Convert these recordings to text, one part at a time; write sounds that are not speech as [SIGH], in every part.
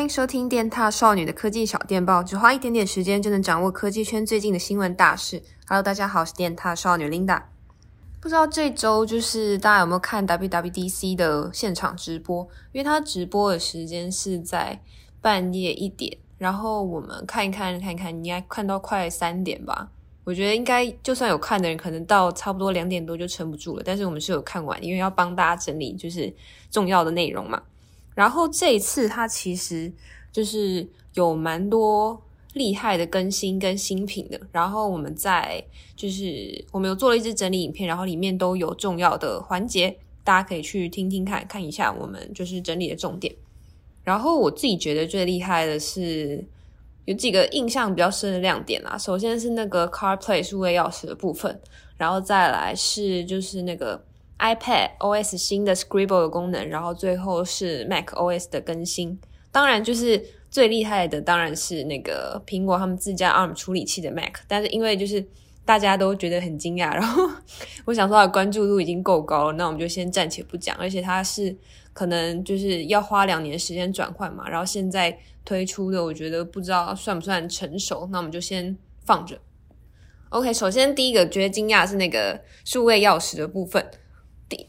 欢迎收听电踏少女的科技小电报，只花一点点时间就能掌握科技圈最近的新闻大事。Hello，大家好，我是电踏少女 Linda。不知道这周就是大家有没有看 WWDC 的现场直播？因为它直播的时间是在半夜一点，然后我们看一看，看一看，应该看到快三点吧。我觉得应该就算有看的人，可能到差不多两点多就撑不住了。但是我们是有看完，因为要帮大家整理就是重要的内容嘛。然后这一次，它其实就是有蛮多厉害的更新跟新品的。然后我们在就是我们有做了一支整理影片，然后里面都有重要的环节，大家可以去听听看，看一下我们就是整理的重点。然后我自己觉得最厉害的是有几个印象比较深的亮点啦。首先是那个 CarPlay 数位钥匙的部分，然后再来是就是那个。iPad OS 新的 Scribble 的功能，然后最后是 Mac OS 的更新。当然，就是最厉害的当然是那个苹果他们自家 ARM 处理器的 Mac。但是因为就是大家都觉得很惊讶，然后我想说的关注度已经够高了，那我们就先暂且不讲。而且它是可能就是要花两年时间转换嘛，然后现在推出的，我觉得不知道算不算成熟，那我们就先放着。OK，首先第一个觉得惊讶是那个数位钥匙的部分。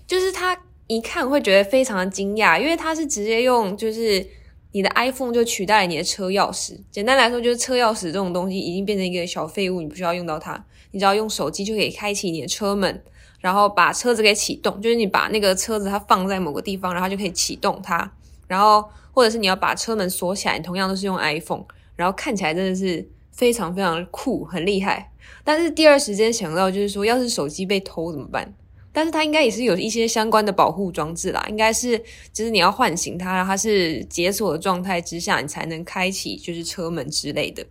就是他一看会觉得非常的惊讶，因为他是直接用就是你的 iPhone 就取代了你的车钥匙。简单来说，就是车钥匙这种东西已经变成一个小废物，你不需要用到它，你只要用手机就可以开启你的车门，然后把车子给启动。就是你把那个车子它放在某个地方，然后就可以启动它。然后或者是你要把车门锁起来，同样都是用 iPhone，然后看起来真的是非常非常酷，很厉害。但是第二时间想到就是说，要是手机被偷怎么办？但是它应该也是有一些相关的保护装置啦，应该是就是你要唤醒它，它是解锁的状态之下，你才能开启就是车门之类的。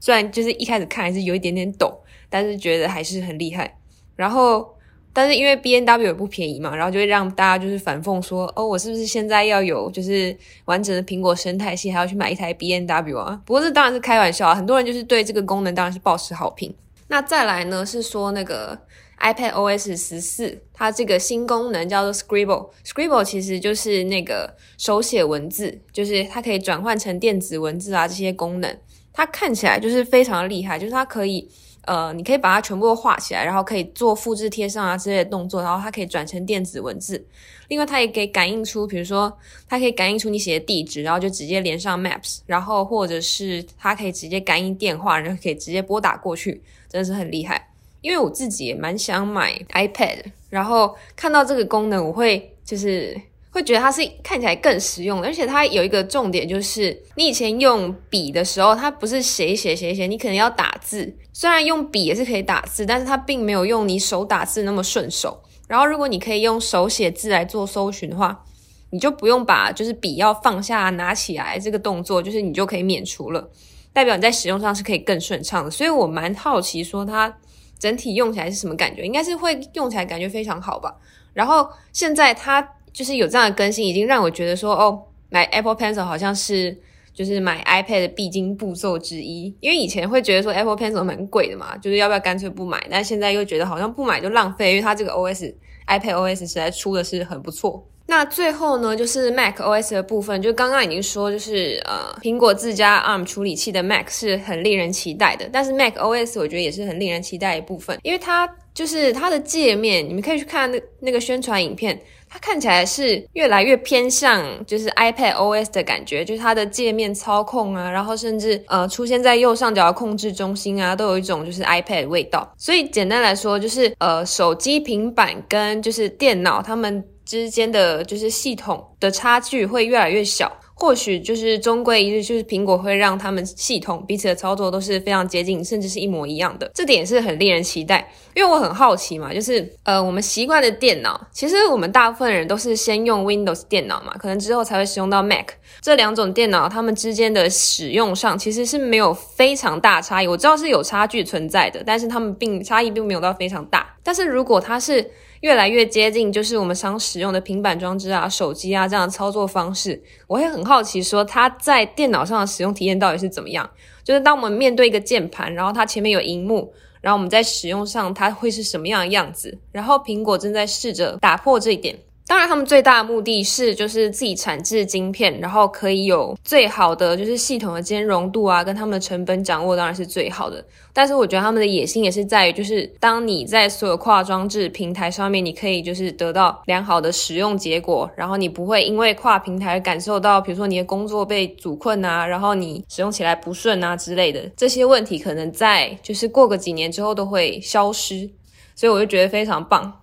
虽然就是一开始看还是有一点点抖，但是觉得还是很厉害。然后，但是因为 B N W 不便宜嘛，然后就会让大家就是反讽说，哦，我是不是现在要有就是完整的苹果生态系，还要去买一台 B N W 啊？不过这当然是开玩笑啊，很多人就是对这个功能当然是抱持好评。那再来呢，是说那个。iPad OS 十四，它这个新功能叫做 Scribble。Scribble 其实就是那个手写文字，就是它可以转换成电子文字啊，这些功能，它看起来就是非常的厉害，就是它可以，呃，你可以把它全部都画起来，然后可以做复制贴上啊之类的动作，然后它可以转成电子文字。另外，它也可以感应出，比如说，它可以感应出你写的地址，然后就直接连上 Maps，然后或者是它可以直接感应电话，然后可以直接拨打过去，真的是很厉害。因为我自己也蛮想买 iPad，然后看到这个功能，我会就是会觉得它是看起来更实用，而且它有一个重点就是，你以前用笔的时候，它不是写一写写一写，你可能要打字。虽然用笔也是可以打字，但是它并没有用你手打字那么顺手。然后如果你可以用手写字来做搜寻的话，你就不用把就是笔要放下拿起来这个动作，就是你就可以免除了，代表你在使用上是可以更顺畅的。所以我蛮好奇说它。整体用起来是什么感觉？应该是会用起来感觉非常好吧。然后现在它就是有这样的更新，已经让我觉得说，哦，买 Apple Pencil 好像是就是买 iPad 的必经步骤之一。因为以前会觉得说 Apple Pencil 蛮贵的嘛，就是要不要干脆不买？但现在又觉得好像不买就浪费，因为它这个 OS iPad OS 实在出的是很不错。那最后呢，就是 Mac OS 的部分，就刚刚已经说，就是呃，苹果自家 ARM 处理器的 Mac 是很令人期待的。但是 Mac OS 我觉得也是很令人期待一部分，因为它就是它的界面，你们可以去看那那个宣传影片，它看起来是越来越偏向就是 iPad OS 的感觉，就是它的界面操控啊，然后甚至呃出现在右上角的控制中心啊，都有一种就是 iPad 的味道。所以简单来说，就是呃，手机、平板跟就是电脑它们。之间的就是系统的差距会越来越小，或许就是终归一日，就是苹果会让他们系统彼此的操作都是非常接近，甚至是一模一样的，这点是很令人期待。因为我很好奇嘛，就是呃，我们习惯的电脑，其实我们大部分人都是先用 Windows 电脑嘛，可能之后才会使用到 Mac 这两种电脑，它们之间的使用上其实是没有非常大差异。我知道是有差距存在的，但是它们并差异并没有到非常大。但是如果它是越来越接近，就是我们常使用的平板装置啊、手机啊这样的操作方式。我会很好奇，说它在电脑上的使用体验到底是怎么样？就是当我们面对一个键盘，然后它前面有荧幕，然后我们在使用上它会是什么样的样子？然后苹果正在试着打破这一点。当然，他们最大的目的是就是自己产制晶片，然后可以有最好的就是系统的兼容度啊，跟他们的成本掌握当然是最好的。但是我觉得他们的野心也是在于，就是当你在所有跨装置平台上面，你可以就是得到良好的使用结果，然后你不会因为跨平台感受到，比如说你的工作被阻困啊，然后你使用起来不顺啊之类的这些问题，可能在就是过个几年之后都会消失。所以我就觉得非常棒。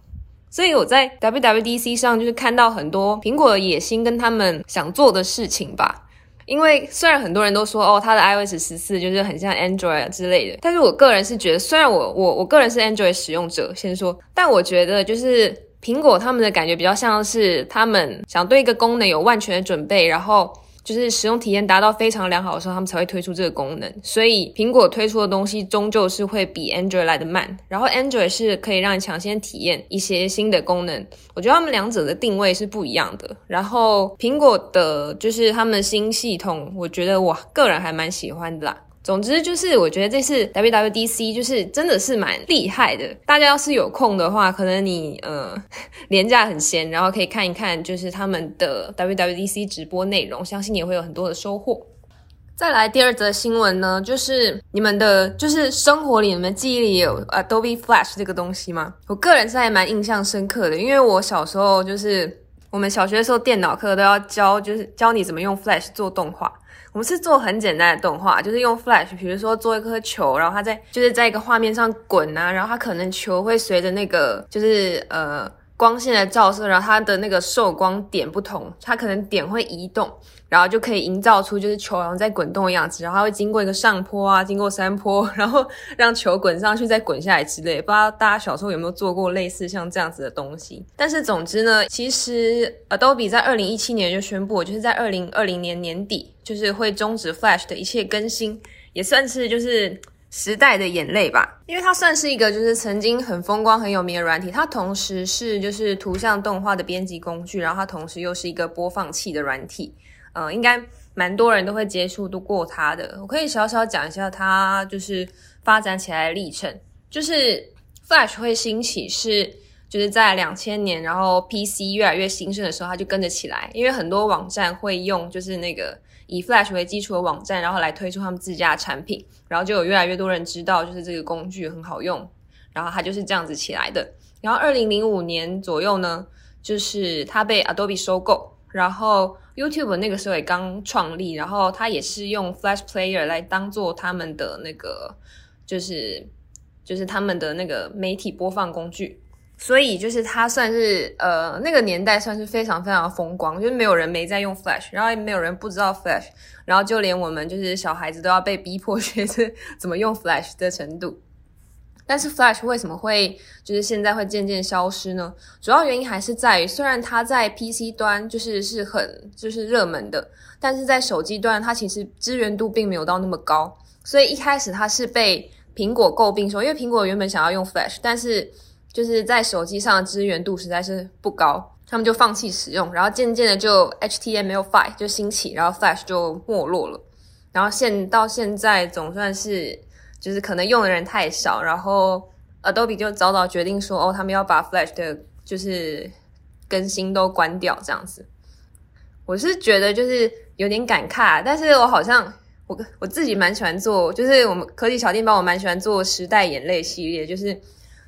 所以我在 WWDC 上就是看到很多苹果的野心跟他们想做的事情吧。因为虽然很多人都说哦，它的 iOS 十四就是很像 Android 之类的，但是我个人是觉得，虽然我我我个人是 Android 使用者，先说，但我觉得就是苹果他们的感觉比较像是他们想对一个功能有万全的准备，然后。就是使用体验达到非常良好的时候，他们才会推出这个功能。所以苹果推出的东西终究是会比 Android 来的慢。然后 Android 是可以让你抢先体验一些新的功能。我觉得他们两者的定位是不一样的。然后苹果的就是他们新系统，我觉得我个人还蛮喜欢的啦。总之就是，我觉得这次 WWDC 就是真的是蛮厉害的。大家要是有空的话，可能你呃 [LAUGHS] 连假很闲，然后可以看一看就是他们的 WWDC 直播内容，相信也会有很多的收获。再来第二则新闻呢，就是你们的就是生活里你们记忆里有 Adobe Flash 这个东西吗？我个人是还蛮印象深刻的，因为我小时候就是我们小学的时候电脑课都要教，就是教你怎么用 Flash 做动画。我们是做很简单的动画，就是用 Flash，比如说做一颗球，然后它在就是在一个画面上滚啊，然后它可能球会随着那个就是呃光线的照射，然后它的那个受光点不同，它可能点会移动。然后就可以营造出就是球好像在滚动的样子，然后它会经过一个上坡啊，经过山坡，然后让球滚上去再滚下来之类。不知道大家小时候有没有做过类似像这样子的东西？但是总之呢，其实 Adobe 在二零一七年就宣布，就是在二零二零年年底就是会终止 Flash 的一切更新，也算是就是时代的眼泪吧。因为它算是一个就是曾经很风光很有名的软体，它同时是就是图像动画的编辑工具，然后它同时又是一个播放器的软体。呃，应该蛮多人都会接触度过它的。我可以小小讲一下它就是发展起来的历程。就是 Flash 会兴起是就是在两千年，然后 PC 越来越兴盛的时候，它就跟着起来。因为很多网站会用就是那个以 Flash 为基础的网站，然后来推出他们自家的产品，然后就有越来越多人知道就是这个工具很好用，然后它就是这样子起来的。然后二零零五年左右呢，就是它被 Adobe 收购，然后。YouTube 那个时候也刚创立，然后它也是用 Flash Player 来当做他们的那个，就是就是他们的那个媒体播放工具，所以就是它算是呃那个年代算是非常非常风光，就是没有人没在用 Flash，然后也没有人不知道 Flash，然后就连我们就是小孩子都要被逼迫学着怎么用 Flash 的程度。但是 Flash 为什么会就是现在会渐渐消失呢？主要原因还是在于，虽然它在 PC 端就是是很就是热门的，但是在手机端它其实支援度并没有到那么高，所以一开始它是被苹果诟病说，因为苹果原本想要用 Flash，但是就是在手机上的支援度实在是不高，他们就放弃使用，然后渐渐的就 HTML5 就兴起，然后 Flash 就没落了，然后现到现在总算是。就是可能用的人太少，然后 Adobe 就早早决定说，哦，他们要把 Flash 的，就是更新都关掉这样子。我是觉得就是有点感慨，但是我好像我我自己蛮喜欢做，就是我们科技小电报，我蛮喜欢做时代眼泪系列，就是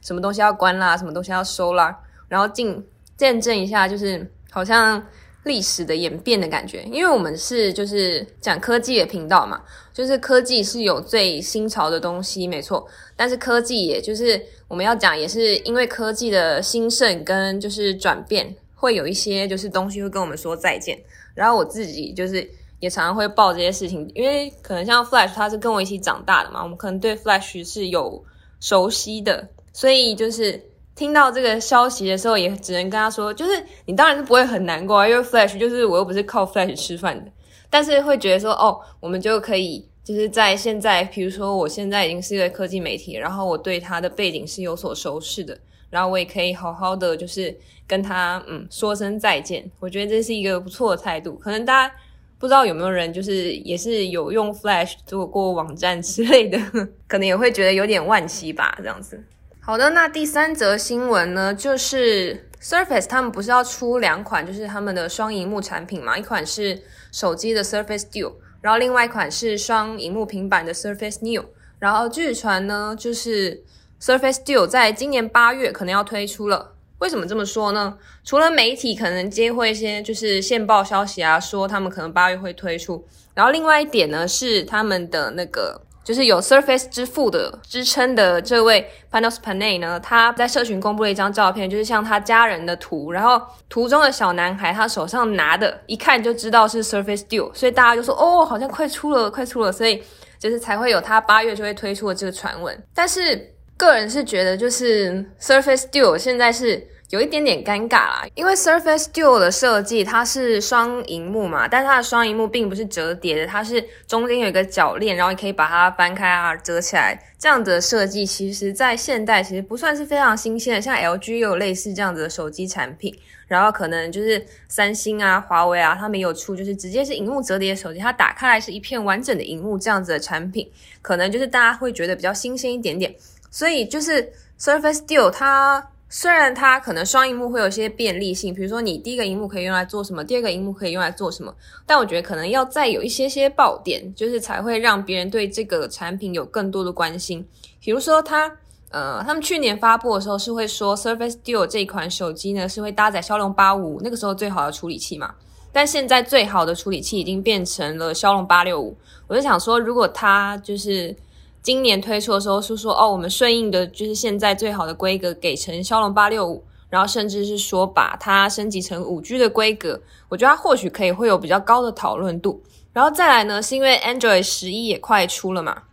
什么东西要关啦，什么东西要收啦，然后进见证一下，就是好像。历史的演变的感觉，因为我们是就是讲科技的频道嘛，就是科技是有最新潮的东西，没错。但是科技也就是我们要讲，也是因为科技的兴盛跟就是转变，会有一些就是东西会跟我们说再见。然后我自己就是也常常会报这些事情，因为可能像 Flash，它是跟我一起长大的嘛，我们可能对 Flash 是有熟悉的，所以就是。听到这个消息的时候，也只能跟他说，就是你当然是不会很难过啊，因为 Flash 就是我又不是靠 Flash 吃饭的，但是会觉得说，哦，我们就可以就是在现在，比如说我现在已经是一个科技媒体，然后我对他的背景是有所熟识的，然后我也可以好好的就是跟他嗯说声再见，我觉得这是一个不错的态度。可能大家不知道有没有人就是也是有用 Flash 做过网站之类的，[LAUGHS] 可能也会觉得有点惋惜吧，这样子。好的，那第三则新闻呢，就是 Surface 他们不是要出两款，就是他们的双荧幕产品嘛？一款是手机的 Surface Duo，然后另外一款是双荧幕平板的 Surface Neo。然后据传呢，就是 Surface Duo 在今年八月可能要推出了。为什么这么说呢？除了媒体可能接获一些就是线报消息啊，说他们可能八月会推出。然后另外一点呢，是他们的那个。就是有 Surface 之父的支撑的这位 Panos Panay 呢，他在社群公布了一张照片，就是像他家人的图，然后图中的小男孩他手上拿的，一看就知道是 Surface Duo，所以大家就说哦，好像快出了，快出了，所以就是才会有他八月就会推出的这个传闻。但是个人是觉得，就是 Surface Duo 现在是。有一点点尴尬啦，因为 Surface Duo 的设计它是双萤幕嘛，但它的双萤幕并不是折叠的，它是中间有一个铰链，然后你可以把它翻开啊，折起来。这样子的设计，其实在现代其实不算是非常新鲜的，像 LG 也有类似这样子的手机产品，然后可能就是三星啊、华为啊，他们有出就是直接是萤幕折叠的手机，它打开来是一片完整的萤幕这样子的产品，可能就是大家会觉得比较新鲜一点点。所以就是 Surface Duo 它。虽然它可能双荧幕会有一些便利性，比如说你第一个荧幕可以用来做什么，第二个荧幕可以用来做什么，但我觉得可能要再有一些些爆点，就是才会让别人对这个产品有更多的关心。比如说它，呃，他们去年发布的时候是会说 Surface Duo 这一款手机呢是会搭载骁龙八五五那个时候最好的处理器嘛，但现在最好的处理器已经变成了骁龙八六五，我就想说，如果它就是。今年推出的时候是说哦，我们顺应的就是现在最好的规格，给成骁龙八六五，然后甚至是说把它升级成五 G 的规格，我觉得它或许可以会有比较高的讨论度。然后再来呢，是因为 Android 十一也快出了嘛，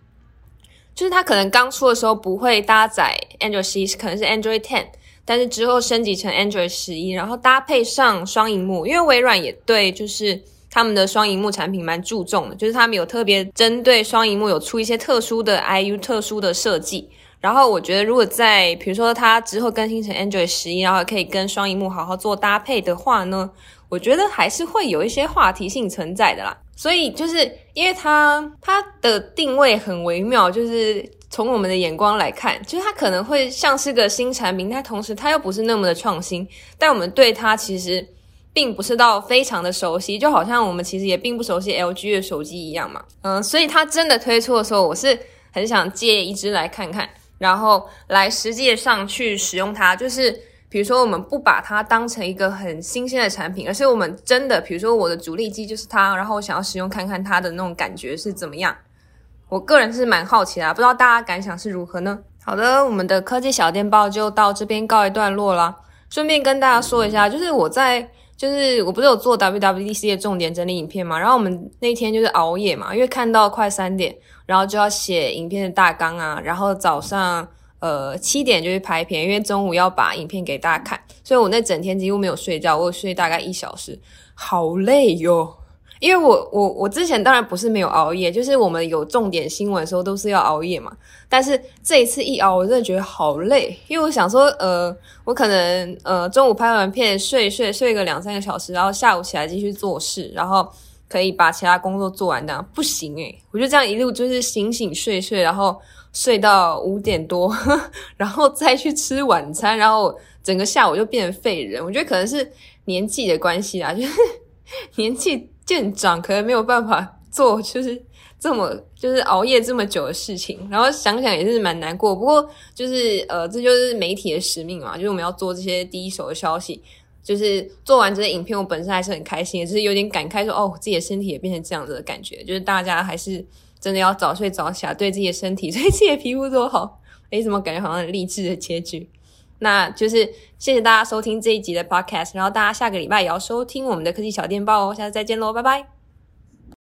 就是它可能刚出的时候不会搭载 Android 十一，可能是 Android Ten，但是之后升级成 Android 十一，然后搭配上双荧幕，因为微软也对就是。他们的双荧幕产品蛮注重的，就是他们有特别针对双荧幕有出一些特殊的 IU 特殊的设计。然后我觉得，如果在比如说它之后更新成 Android 十一，然后可以跟双荧幕好好做搭配的话呢，我觉得还是会有一些话题性存在的啦。所以就是因为它它的定位很微妙，就是从我们的眼光来看，就是它可能会像是个新产品，但同时它又不是那么的创新，但我们对它其实。并不是到非常的熟悉，就好像我们其实也并不熟悉 LG 的手机一样嘛。嗯，所以它真的推出的时候，我是很想借一支来看看，然后来实际上去使用它。就是比如说，我们不把它当成一个很新鲜的产品，而是我们真的，比如说我的主力机就是它，然后我想要使用看看它的那种感觉是怎么样。我个人是蛮好奇的啊，不知道大家感想是如何呢？好的，我们的科技小电报就到这边告一段落啦。顺便跟大家说一下，就是我在。就是我不是有做 WWDC 的重点整理影片嘛，然后我们那天就是熬夜嘛，因为看到快三点，然后就要写影片的大纲啊，然后早上呃七点就去拍片，因为中午要把影片给大家看，所以我那整天几乎没有睡觉，我睡大概一小时，好累哟。因为我我我之前当然不是没有熬夜，就是我们有重点新闻的时候都是要熬夜嘛。但是这一次一熬，我真的觉得好累，因为我想说，呃，我可能呃中午拍完片睡睡睡个两三个小时，然后下午起来继续做事，然后可以把其他工作做完的，不行诶，我就这样一路就是醒醒睡睡，然后睡到五点多，[LAUGHS] 然后再去吃晚餐，然后整个下午就变成废人。我觉得可能是年纪的关系啦，就是 [LAUGHS] 年纪。店长可能没有办法做，就是这么就是熬夜这么久的事情，然后想想也是蛮难过。不过就是呃，这就是媒体的使命嘛，就是我们要做这些第一手的消息。就是做完这些影片，我本身还是很开心，也是有点感慨说，哦，自己的身体也变成这样子的感觉。就是大家还是真的要早睡早起来，对自己的身体、对自己的皮肤都好。诶，怎么感觉好像很励志的结局？那就是谢谢大家收听这一集的 podcast，然后大家下个礼拜也要收听我们的科技小电报哦，下次再见喽，拜拜。